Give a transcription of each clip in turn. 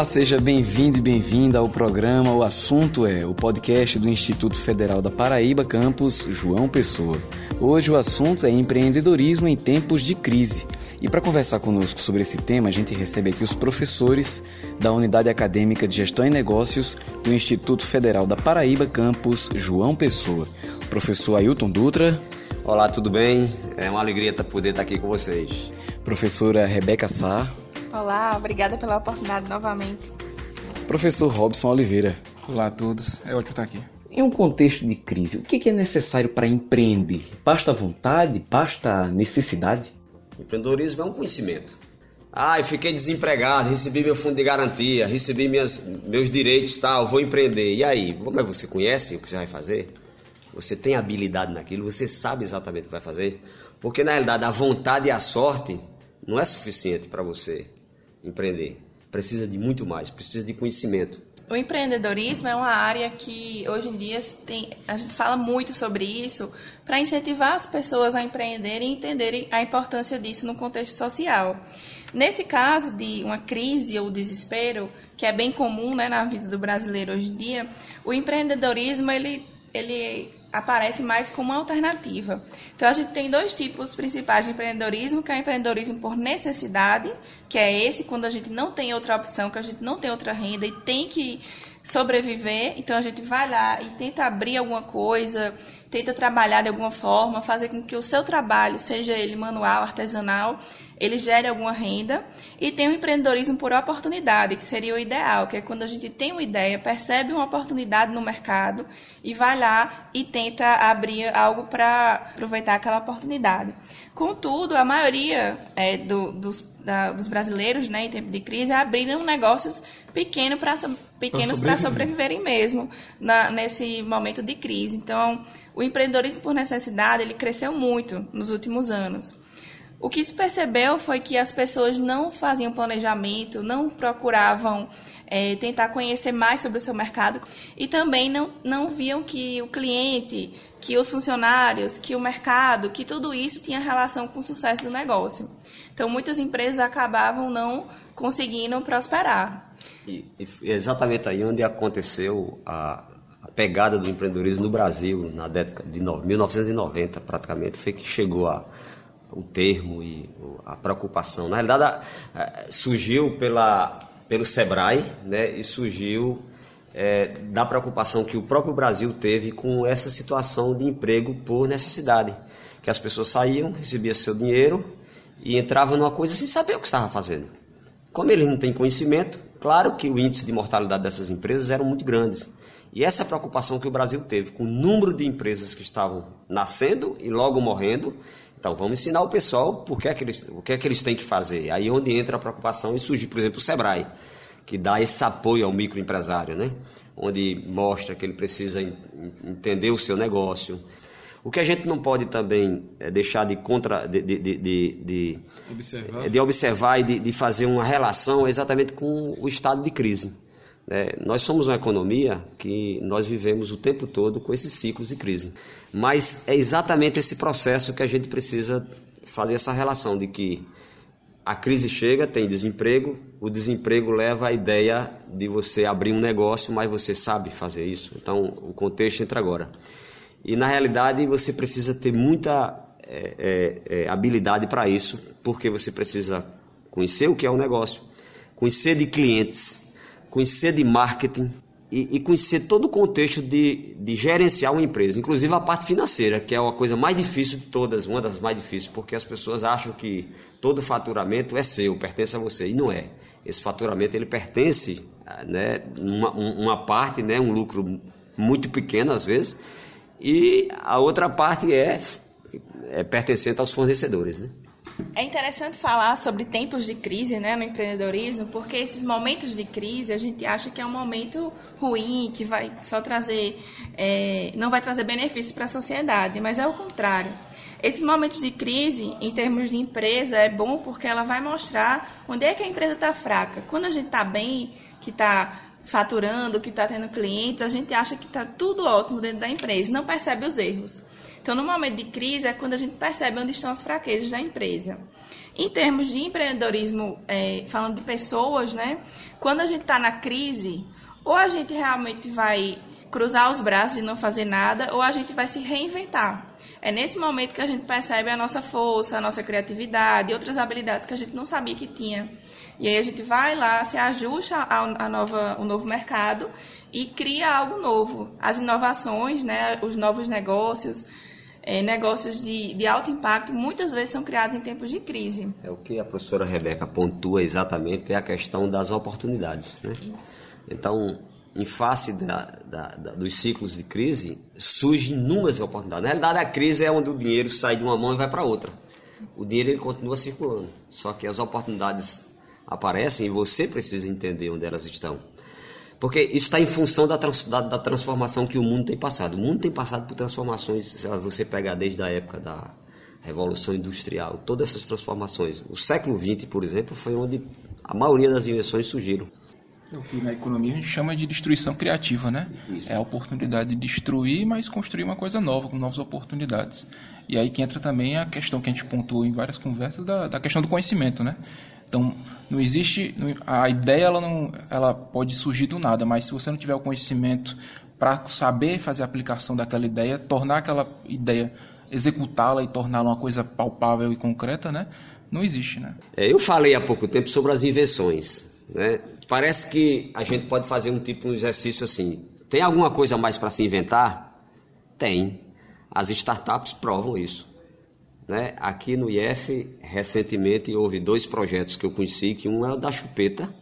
Olá, seja bem-vindo e bem-vinda ao programa O Assunto é, o podcast do Instituto Federal da Paraíba, campus João Pessoa. Hoje o assunto é empreendedorismo em tempos de crise. E para conversar conosco sobre esse tema, a gente recebe aqui os professores da Unidade Acadêmica de Gestão e Negócios do Instituto Federal da Paraíba, campus João Pessoa. O professor Ailton Dutra. Olá, tudo bem? É uma alegria poder estar aqui com vocês. Professora Rebeca Sá. Olá, obrigada pela oportunidade novamente. Professor Robson Oliveira. Olá a todos, é ótimo estar aqui. Em um contexto de crise, o que é necessário para empreender? Basta vontade? Basta necessidade? Empreendedorismo é um conhecimento. Ah, eu fiquei desempregado, recebi meu fundo de garantia, recebi minhas, meus direitos, tal, vou empreender. E aí? Mas você conhece o que você vai fazer? Você tem habilidade naquilo, você sabe exatamente o que vai fazer? Porque na realidade a vontade e a sorte não é suficiente para você empreender. Precisa de muito mais, precisa de conhecimento. O empreendedorismo é uma área que hoje em dia tem, a gente fala muito sobre isso para incentivar as pessoas a empreenderem e entenderem a importância disso no contexto social. Nesse caso de uma crise ou desespero, que é bem comum né, na vida do brasileiro hoje em dia, o empreendedorismo ele, ele aparece mais como uma alternativa. Então a gente tem dois tipos principais de empreendedorismo, que é o empreendedorismo por necessidade, que é esse quando a gente não tem outra opção, que a gente não tem outra renda e tem que sobreviver, então a gente vai lá e tenta abrir alguma coisa, tenta trabalhar de alguma forma, fazer com que o seu trabalho, seja ele manual, artesanal, ele gere alguma renda. E tem o empreendedorismo por oportunidade, que seria o ideal, que é quando a gente tem uma ideia, percebe uma oportunidade no mercado e vai lá e tenta abrir algo para aproveitar aquela oportunidade. Contudo, a maioria é, do, dos, da, dos brasileiros, né, em tempo de crise, abriram negócios pequeno pra, pequenos para sobreviverem mesmo na, nesse momento de crise. Então, o empreendedorismo por necessidade ele cresceu muito nos últimos anos. O que se percebeu foi que as pessoas não faziam planejamento, não procuravam é, tentar conhecer mais sobre o seu mercado e também não, não viam que o cliente, que os funcionários, que o mercado, que tudo isso tinha relação com o sucesso do negócio. Então, muitas empresas acabavam não conseguindo prosperar. E, e exatamente aí onde aconteceu a, a pegada do empreendedorismo no Brasil, na década de 1990, praticamente, foi que chegou a o termo e a preocupação. Na realidade, surgiu pela, pelo SEBRAE né, e surgiu é, da preocupação que o próprio Brasil teve com essa situação de emprego por necessidade. Que as pessoas saíam, recebiam seu dinheiro e entravam numa coisa sem saber o que estava fazendo. Como eles não têm conhecimento, claro que o índice de mortalidade dessas empresas era muito grande. E essa preocupação que o Brasil teve com o número de empresas que estavam nascendo e logo morrendo então, vamos ensinar o pessoal por que é que eles, o que é que eles têm que fazer. Aí onde entra a preocupação e surge, por exemplo, o Sebrae, que dá esse apoio ao microempresário, né? onde mostra que ele precisa entender o seu negócio. O que a gente não pode também é deixar de, contra, de, de, de, de observar, de observar e de, de fazer uma relação exatamente com o estado de crise. É, nós somos uma economia que nós vivemos o tempo todo com esses ciclos de crise. Mas é exatamente esse processo que a gente precisa fazer essa relação de que a crise chega, tem desemprego, o desemprego leva à ideia de você abrir um negócio, mas você sabe fazer isso. Então, o contexto entra agora. E na realidade, você precisa ter muita é, é, é habilidade para isso, porque você precisa conhecer o que é o negócio, conhecer de clientes conhecer de marketing e, e, conhecer todo o contexto de, de gerenciar uma empresa, inclusive a parte financeira, que é a coisa mais difícil de todas, uma das mais difíceis, porque as pessoas acham que todo faturamento é seu, pertence a você, e não é. Esse faturamento ele pertence, né, uma, uma parte, né, um lucro muito pequeno às vezes, e a outra parte é, é pertencente aos fornecedores, né? É interessante falar sobre tempos de crise né, no empreendedorismo, porque esses momentos de crise a gente acha que é um momento ruim, que vai só trazer, é, não vai trazer benefícios para a sociedade, mas é o contrário. Esses momentos de crise, em termos de empresa, é bom porque ela vai mostrar onde é que a empresa está fraca. Quando a gente está bem, que está faturando, que está tendo clientes, a gente acha que está tudo ótimo dentro da empresa, não percebe os erros. Então, no momento de crise é quando a gente percebe onde estão as fraquezas da empresa. Em termos de empreendedorismo, é, falando de pessoas, né? Quando a gente está na crise, ou a gente realmente vai cruzar os braços e não fazer nada, ou a gente vai se reinventar. É nesse momento que a gente percebe a nossa força, a nossa criatividade outras habilidades que a gente não sabia que tinha. E aí a gente vai lá, se ajusta ao, nova, ao novo mercado e cria algo novo. As inovações, né, os novos negócios, é, negócios de, de alto impacto, muitas vezes são criados em tempos de crise. É o que a professora Rebeca pontua exatamente, é a questão das oportunidades. Né? Então, em face da, da, da, dos ciclos de crise, surgem inúmeras oportunidades. Na realidade, a crise é onde o dinheiro sai de uma mão e vai para outra. O dinheiro ele continua circulando, só que as oportunidades aparecem e você precisa entender onde elas estão. Porque isso está em função da, trans, da, da, transformação que o mundo tem passado. O mundo tem passado por transformações, você pegar desde a época da Revolução Industrial, todas essas transformações. O século XX, por exemplo, foi onde a maioria das invenções surgiram. É o que na economia a gente chama de destruição criativa, né? Isso. É a oportunidade de destruir, mas construir uma coisa nova, com novas oportunidades. E aí que entra também a questão que a gente pontuou em várias conversas da, da questão do conhecimento, né? Então, não existe a ideia ela não ela pode surgir do nada, mas se você não tiver o conhecimento para saber fazer a aplicação daquela ideia, tornar aquela ideia executá-la e torná-la uma coisa palpável e concreta, né? Não existe, né? É, eu falei há pouco tempo sobre as invenções. Né? Parece que a gente pode fazer um tipo de exercício assim. Tem alguma coisa mais para se inventar? Tem. As startups provam isso. Né? Aqui no IF, recentemente, houve dois projetos que eu conheci, que um é o da chupeta,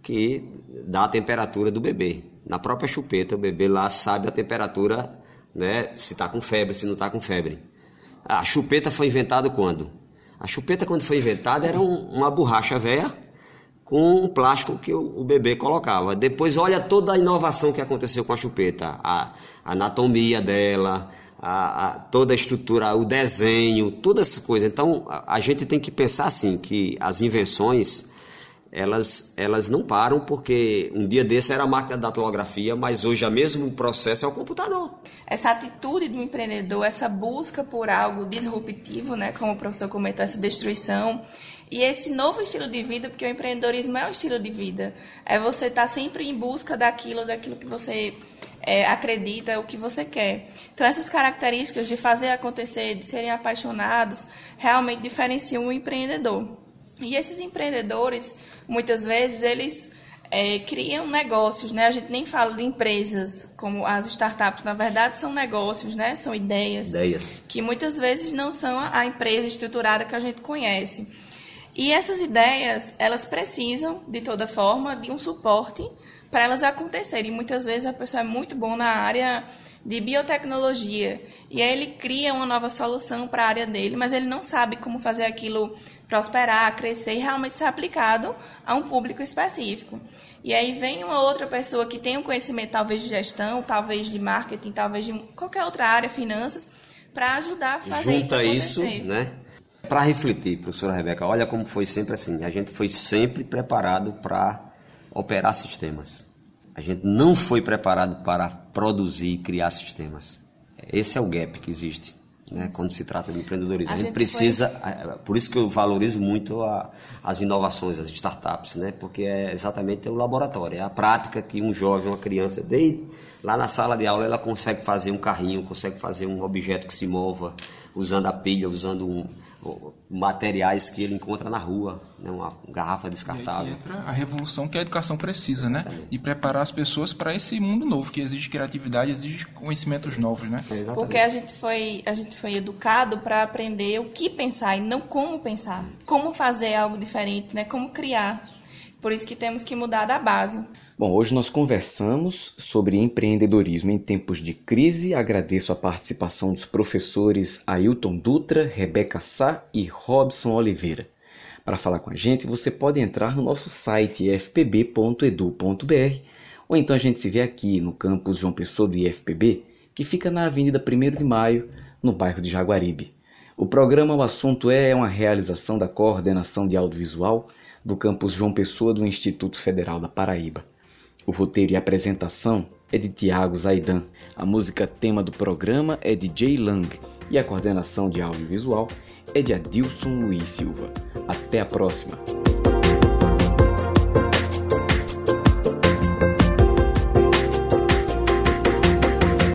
que dá a temperatura do bebê. Na própria chupeta, o bebê lá sabe a temperatura, né? se está com febre, se não está com febre. A chupeta foi inventada quando? A chupeta, quando foi inventada, era um, uma borracha velha com um plástico que o, o, bebê colocava. Depois, olha toda a inovação que aconteceu com a chupeta, a, a anatomia dela, a, a, toda a estrutura, o desenho, todas essas coisas. Então, a, a, gente tem que pensar assim, que as invenções, elas, elas não param, porque um dia desse era a máquina da datilografia, mas hoje o mesmo processo é o computador. Essa atitude do empreendedor, essa busca por algo disruptivo, né, como o professor comentou, essa destruição, e esse novo estilo de vida, porque o empreendedorismo é um estilo de vida, é você estar tá sempre em busca daquilo, daquilo que você é, acredita, o que você quer. Então, essas características de fazer acontecer, de serem apaixonados, realmente diferenciam o empreendedor. E esses empreendedores, muitas vezes, eles é, criam negócios, né? A gente nem fala de empresas como as startups, na verdade são negócios, né? São ideias, ideias. que muitas vezes não são a empresa estruturada que a gente conhece. E essas ideias, elas precisam, de toda forma, de um suporte para elas acontecerem. Muitas vezes a pessoa é muito bom na área de biotecnologia e aí ele cria uma nova solução para a área dele, mas ele não sabe como fazer aquilo prosperar, crescer e realmente ser aplicado a um público específico. E aí vem uma outra pessoa que tem um conhecimento talvez de gestão, talvez de marketing, talvez de qualquer outra área, finanças, para ajudar a fazer Junta isso acontecer. isso, né? Para refletir, professora Rebeca, olha como foi sempre assim. A gente foi sempre preparado para operar sistemas. A gente não foi preparado para produzir e criar sistemas. Esse é o gap que existe. Né, quando se trata de empreendedorismo. A, a gente, gente precisa, foi... por isso que eu valorizo muito a, as inovações, as startups, né, porque é exatamente o laboratório, é a prática que um jovem, uma criança, desde lá na sala de aula, ela consegue fazer um carrinho, consegue fazer um objeto que se mova usando a pilha, usando um, materiais que ele encontra na rua, né? uma garrafa descartável. E entra a revolução que a educação precisa, né? E preparar as pessoas para esse mundo novo que exige criatividade, exige conhecimentos novos, né? É Porque a gente foi a gente foi educado para aprender o que pensar e não como pensar, como fazer algo diferente, né? Como criar. Por isso que temos que mudar da base. Bom, hoje nós conversamos sobre empreendedorismo em tempos de crise. Agradeço a participação dos professores Ailton Dutra, Rebeca Sá e Robson Oliveira. Para falar com a gente, você pode entrar no nosso site ifpb.edu.br ou então a gente se vê aqui no campus João Pessoa do IFPB, que fica na Avenida 1 de Maio, no bairro de Jaguaribe. O programa O Assunto É uma realização da Coordenação de Audiovisual do campus João Pessoa do Instituto Federal da Paraíba. O roteiro e apresentação é de Tiago Zaidan. A música tema do programa é de Jay Lang e a coordenação de audiovisual é de Adilson Luiz Silva. Até a próxima!